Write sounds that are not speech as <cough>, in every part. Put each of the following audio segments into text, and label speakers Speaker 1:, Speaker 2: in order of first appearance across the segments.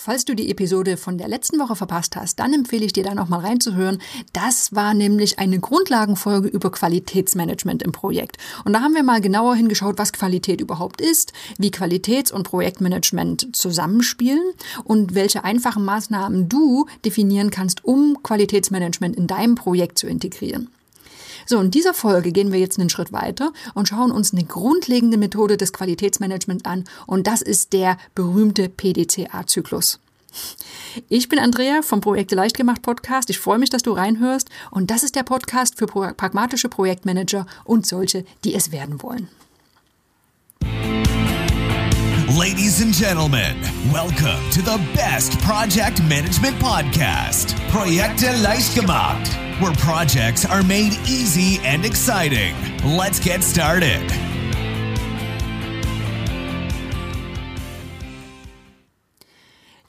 Speaker 1: Falls du die Episode von der letzten Woche verpasst hast, dann empfehle ich dir da nochmal reinzuhören. Das war nämlich eine Grundlagenfolge über Qualitätsmanagement im Projekt. Und da haben wir mal genauer hingeschaut, was Qualität überhaupt ist, wie Qualitäts- und Projektmanagement zusammenspielen und welche einfachen Maßnahmen du definieren kannst, um Qualitätsmanagement in deinem Projekt zu integrieren. So, in dieser Folge gehen wir jetzt einen Schritt weiter und schauen uns eine grundlegende Methode des Qualitätsmanagements an und das ist der berühmte PDCA-Zyklus. Ich bin Andrea vom Projekte leicht gemacht Podcast. Ich freue mich, dass du reinhörst und das ist der Podcast für pragmatische Projektmanager und solche, die es werden wollen.
Speaker 2: Ladies and gentlemen, welcome to the best project management podcast, Projekte gemacht where projects are made easy and exciting. Let's get started.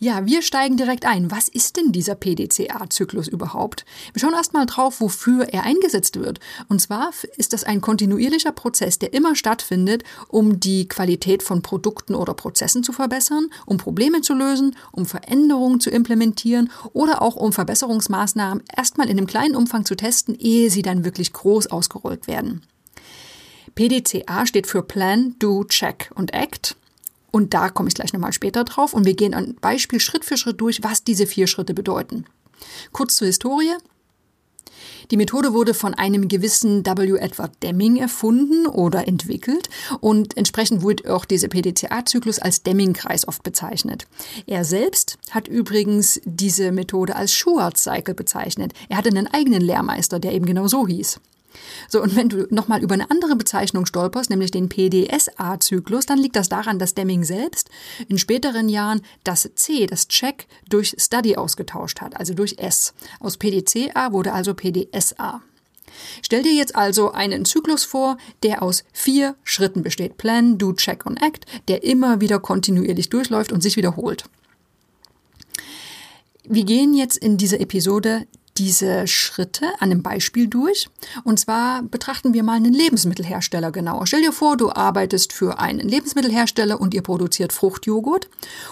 Speaker 1: Ja, wir steigen direkt ein. Was ist denn dieser PDCA-Zyklus überhaupt? Wir schauen erstmal drauf, wofür er eingesetzt wird. Und zwar ist das ein kontinuierlicher Prozess, der immer stattfindet, um die Qualität von Produkten oder Prozessen zu verbessern, um Probleme zu lösen, um Veränderungen zu implementieren oder auch um Verbesserungsmaßnahmen erstmal in einem kleinen Umfang zu testen, ehe sie dann wirklich groß ausgerollt werden. PDCA steht für Plan, Do, Check und Act. Und da komme ich gleich nochmal später drauf. Und wir gehen ein Beispiel Schritt für Schritt durch, was diese vier Schritte bedeuten. Kurz zur Historie. Die Methode wurde von einem gewissen W. Edward Deming erfunden oder entwickelt und entsprechend wurde auch dieser PDCA-Zyklus als Deming-Kreis oft bezeichnet. Er selbst hat übrigens diese Methode als Schwartz-Cycle bezeichnet. Er hatte einen eigenen Lehrmeister, der eben genau so hieß. So, und wenn du nochmal über eine andere Bezeichnung stolperst, nämlich den PDSA-Zyklus, dann liegt das daran, dass Deming selbst in späteren Jahren das C, das Check, durch Study ausgetauscht hat, also durch S. Aus PDCA wurde also PDSA. Stell dir jetzt also einen Zyklus vor, der aus vier Schritten besteht. Plan, Do, Check und Act, der immer wieder kontinuierlich durchläuft und sich wiederholt. Wir gehen jetzt in dieser Episode diese Schritte an einem Beispiel durch. Und zwar betrachten wir mal einen Lebensmittelhersteller genauer. Stell dir vor, du arbeitest für einen Lebensmittelhersteller und ihr produziert Fruchtjoghurt.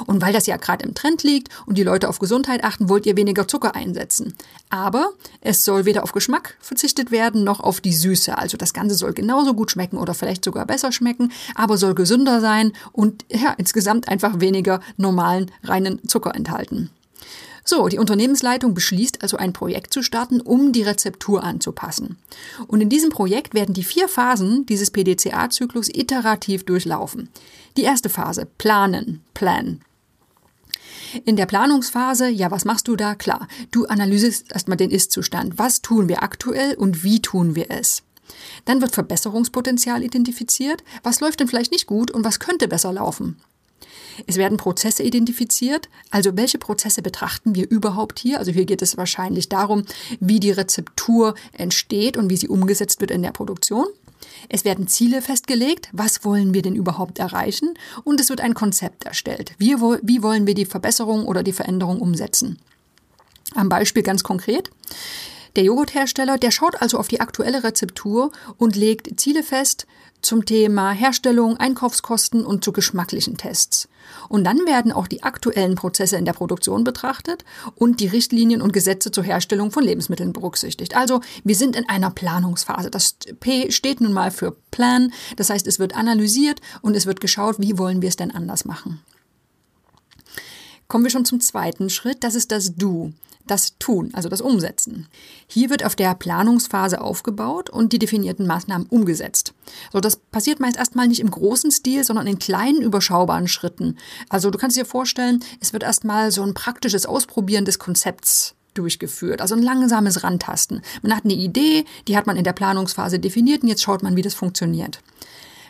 Speaker 1: Und weil das ja gerade im Trend liegt und die Leute auf Gesundheit achten, wollt ihr weniger Zucker einsetzen. Aber es soll weder auf Geschmack verzichtet werden noch auf die Süße. Also das Ganze soll genauso gut schmecken oder vielleicht sogar besser schmecken, aber soll gesünder sein und ja, insgesamt einfach weniger normalen reinen Zucker enthalten. So, die Unternehmensleitung beschließt also ein Projekt zu starten, um die Rezeptur anzupassen. Und in diesem Projekt werden die vier Phasen dieses PDCA-Zyklus iterativ durchlaufen. Die erste Phase, planen, plan. In der Planungsphase, ja, was machst du da? Klar, du analysierst erstmal den Ist-Zustand. Was tun wir aktuell und wie tun wir es? Dann wird Verbesserungspotenzial identifiziert. Was läuft denn vielleicht nicht gut und was könnte besser laufen? Es werden Prozesse identifiziert. Also welche Prozesse betrachten wir überhaupt hier? Also hier geht es wahrscheinlich darum, wie die Rezeptur entsteht und wie sie umgesetzt wird in der Produktion. Es werden Ziele festgelegt, was wollen wir denn überhaupt erreichen und es wird ein Konzept erstellt. Wie, wie wollen wir die Verbesserung oder die Veränderung umsetzen? Am Beispiel ganz konkret. Der Joghurthersteller, der schaut also auf die aktuelle Rezeptur und legt Ziele fest zum Thema Herstellung, Einkaufskosten und zu geschmacklichen Tests. Und dann werden auch die aktuellen Prozesse in der Produktion betrachtet und die Richtlinien und Gesetze zur Herstellung von Lebensmitteln berücksichtigt. Also wir sind in einer Planungsphase. Das P steht nun mal für Plan. Das heißt, es wird analysiert und es wird geschaut, wie wollen wir es denn anders machen. Kommen wir schon zum zweiten Schritt, das ist das Du das Tun, also das Umsetzen. Hier wird auf der Planungsphase aufgebaut und die definierten Maßnahmen umgesetzt. So, das passiert meist erstmal nicht im großen Stil, sondern in kleinen, überschaubaren Schritten. Also du kannst dir vorstellen, es wird erstmal so ein praktisches Ausprobieren des Konzepts durchgeführt, also ein langsames Rantasten. Man hat eine Idee, die hat man in der Planungsphase definiert und jetzt schaut man, wie das funktioniert.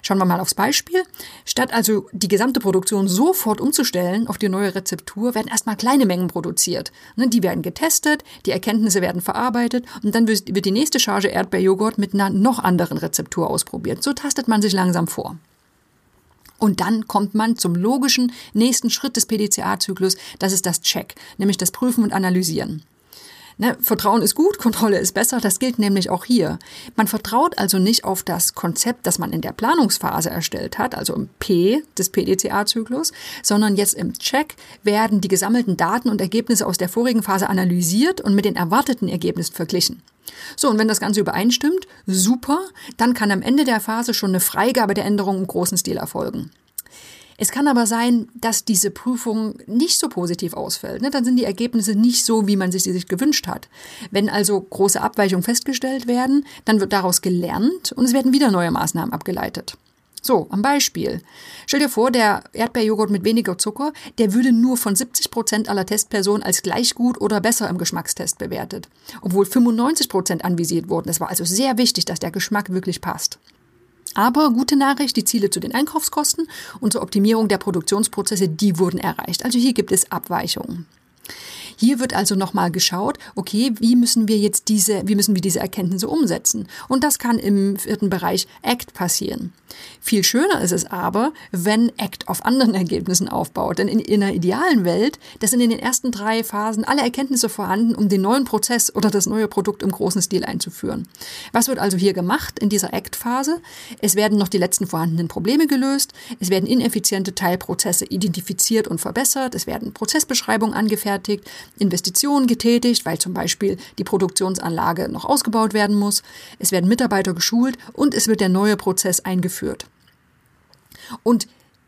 Speaker 1: Schauen wir mal aufs Beispiel. Statt also die gesamte Produktion sofort umzustellen auf die neue Rezeptur, werden erstmal kleine Mengen produziert. Ne, die werden getestet, die Erkenntnisse werden verarbeitet und dann wird die nächste Charge Erdbeerjoghurt mit einer noch anderen Rezeptur ausprobiert. So tastet man sich langsam vor. Und dann kommt man zum logischen nächsten Schritt des PDCA-Zyklus, das ist das Check, nämlich das Prüfen und Analysieren. Ne, Vertrauen ist gut, Kontrolle ist besser, das gilt nämlich auch hier. Man vertraut also nicht auf das Konzept, das man in der Planungsphase erstellt hat, also im P des PDCA-Zyklus, sondern jetzt im Check werden die gesammelten Daten und Ergebnisse aus der vorigen Phase analysiert und mit den erwarteten Ergebnissen verglichen. So, und wenn das Ganze übereinstimmt, super, dann kann am Ende der Phase schon eine Freigabe der Änderung im großen Stil erfolgen. Es kann aber sein, dass diese Prüfung nicht so positiv ausfällt. Ne? Dann sind die Ergebnisse nicht so, wie man sich sie sich gewünscht hat. Wenn also große Abweichungen festgestellt werden, dann wird daraus gelernt und es werden wieder neue Maßnahmen abgeleitet. So, am Beispiel. Stell dir vor, der Erdbeerjoghurt mit weniger Zucker, der würde nur von 70 Prozent aller Testpersonen als gleich gut oder besser im Geschmackstest bewertet. Obwohl 95 Prozent anvisiert wurden. Es war also sehr wichtig, dass der Geschmack wirklich passt. Aber gute Nachricht, die Ziele zu den Einkaufskosten und zur Optimierung der Produktionsprozesse, die wurden erreicht. Also hier gibt es Abweichungen. Hier wird also nochmal geschaut, okay, wie müssen wir jetzt diese, wie müssen wir diese Erkenntnisse umsetzen? Und das kann im vierten Bereich ACT passieren. Viel schöner ist es aber, wenn ACT auf anderen Ergebnissen aufbaut. Denn in, in einer idealen Welt, das sind in den ersten drei Phasen alle Erkenntnisse vorhanden, um den neuen Prozess oder das neue Produkt im großen Stil einzuführen. Was wird also hier gemacht in dieser ACT-Phase? Es werden noch die letzten vorhandenen Probleme gelöst, es werden ineffiziente Teilprozesse identifiziert und verbessert, es werden Prozessbeschreibungen angefertigt, Investitionen getätigt, weil zum Beispiel die Produktionsanlage noch ausgebaut werden muss. Es werden Mitarbeiter geschult und es wird der neue Prozess eingeführt. Und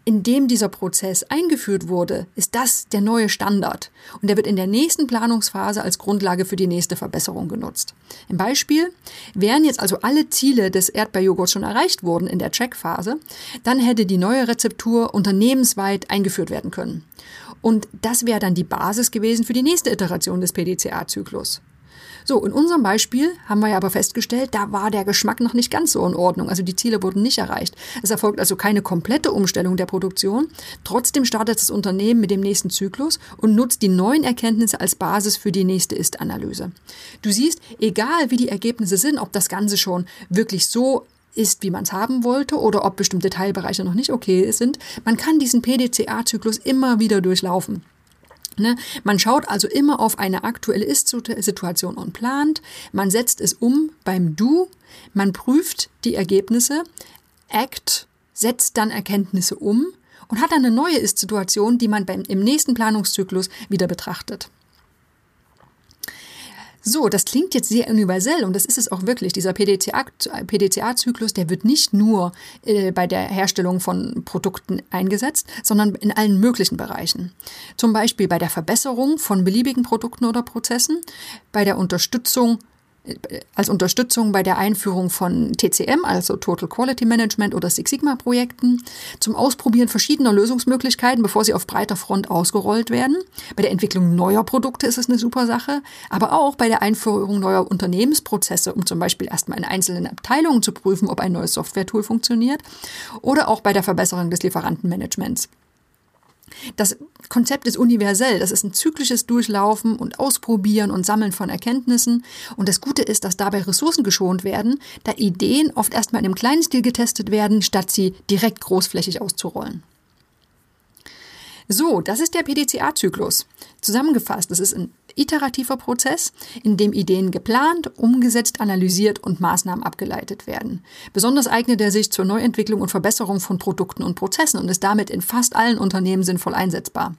Speaker 1: indem dieser Prozess eingeführt wurde, ist das der neue Standard und der wird in der nächsten Planungsphase als Grundlage für die nächste Verbesserung genutzt. Im Beispiel, wären jetzt also alle Ziele des Erdbeerjoghurts schon erreicht worden in der Checkphase, dann hätte die neue Rezeptur unternehmensweit eingeführt werden können. Und das wäre dann die Basis gewesen für die nächste Iteration des PDCA-Zyklus. So, in unserem Beispiel haben wir ja aber festgestellt, da war der Geschmack noch nicht ganz so in Ordnung. Also die Ziele wurden nicht erreicht. Es erfolgt also keine komplette Umstellung der Produktion. Trotzdem startet das Unternehmen mit dem nächsten Zyklus und nutzt die neuen Erkenntnisse als Basis für die nächste Ist-Analyse. Du siehst, egal wie die Ergebnisse sind, ob das Ganze schon wirklich so ist, wie man es haben wollte oder ob bestimmte Teilbereiche noch nicht okay sind. Man kann diesen PDCA-Zyklus immer wieder durchlaufen. Ne? Man schaut also immer auf eine aktuelle Ist-Situation und plant. Man setzt es um beim Du. Man prüft die Ergebnisse. Act setzt dann Erkenntnisse um und hat dann eine neue Ist-Situation, die man beim, im nächsten Planungszyklus wieder betrachtet. So, das klingt jetzt sehr universell und das ist es auch wirklich. Dieser PDCA-Zyklus, der wird nicht nur äh, bei der Herstellung von Produkten eingesetzt, sondern in allen möglichen Bereichen. Zum Beispiel bei der Verbesserung von beliebigen Produkten oder Prozessen, bei der Unterstützung als Unterstützung bei der Einführung von TCM, also Total Quality Management oder Six Sigma Projekten, zum Ausprobieren verschiedener Lösungsmöglichkeiten, bevor sie auf breiter Front ausgerollt werden. Bei der Entwicklung neuer Produkte ist es eine super Sache, aber auch bei der Einführung neuer Unternehmensprozesse, um zum Beispiel erstmal in einzelnen Abteilungen zu prüfen, ob ein neues Software-Tool funktioniert, oder auch bei der Verbesserung des Lieferantenmanagements. Das Konzept ist universell. Das ist ein zyklisches Durchlaufen und Ausprobieren und Sammeln von Erkenntnissen. Und das Gute ist, dass dabei Ressourcen geschont werden, da Ideen oft erstmal in einem kleinen Stil getestet werden, statt sie direkt großflächig auszurollen. So, das ist der PDCA-Zyklus. Zusammengefasst, das ist ein iterativer Prozess, in dem Ideen geplant, umgesetzt, analysiert und Maßnahmen abgeleitet werden. Besonders eignet er sich zur Neuentwicklung und Verbesserung von Produkten und Prozessen und ist damit in fast allen Unternehmen sinnvoll einsetzbar.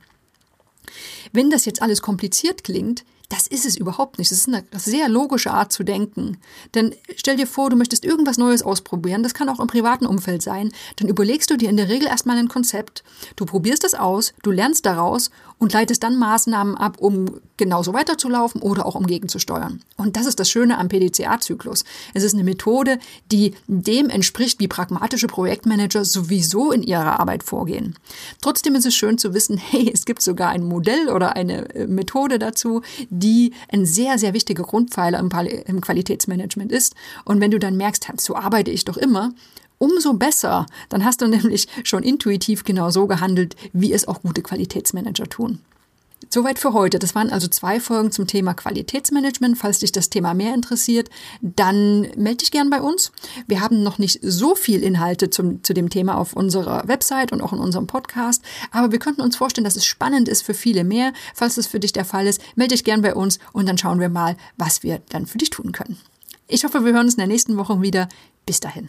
Speaker 1: Wenn das jetzt alles kompliziert klingt, das ist es überhaupt nicht. Das ist eine sehr logische Art zu denken. Denn stell dir vor, du möchtest irgendwas Neues ausprobieren. Das kann auch im privaten Umfeld sein. Dann überlegst du dir in der Regel erstmal ein Konzept. Du probierst es aus, du lernst daraus und leitest dann Maßnahmen ab, um genauso weiterzulaufen oder auch um gegenzusteuern. Und das ist das Schöne am PDCA-Zyklus. Es ist eine Methode, die dem entspricht, wie pragmatische Projektmanager sowieso in ihrer Arbeit vorgehen. Trotzdem ist es schön zu wissen, <laughs> hey, es gibt sogar ein Modell oder eine äh, Methode dazu, die ein sehr, sehr wichtiger Grundpfeiler im, im Qualitätsmanagement ist. Und wenn du dann merkst, so arbeite ich doch immer, umso besser. Dann hast du nämlich schon intuitiv genau so gehandelt, wie es auch gute Qualitätsmanager tun. Soweit für heute. Das waren also zwei Folgen zum Thema Qualitätsmanagement. Falls dich das Thema mehr interessiert, dann melde dich gern bei uns. Wir haben noch nicht so viel Inhalte zum, zu dem Thema auf unserer Website und auch in unserem Podcast, aber wir könnten uns vorstellen, dass es spannend ist für viele mehr. Falls das für dich der Fall ist, melde dich gern bei uns und dann schauen wir mal, was wir dann für dich tun können. Ich hoffe, wir hören uns in der nächsten Woche wieder. Bis dahin.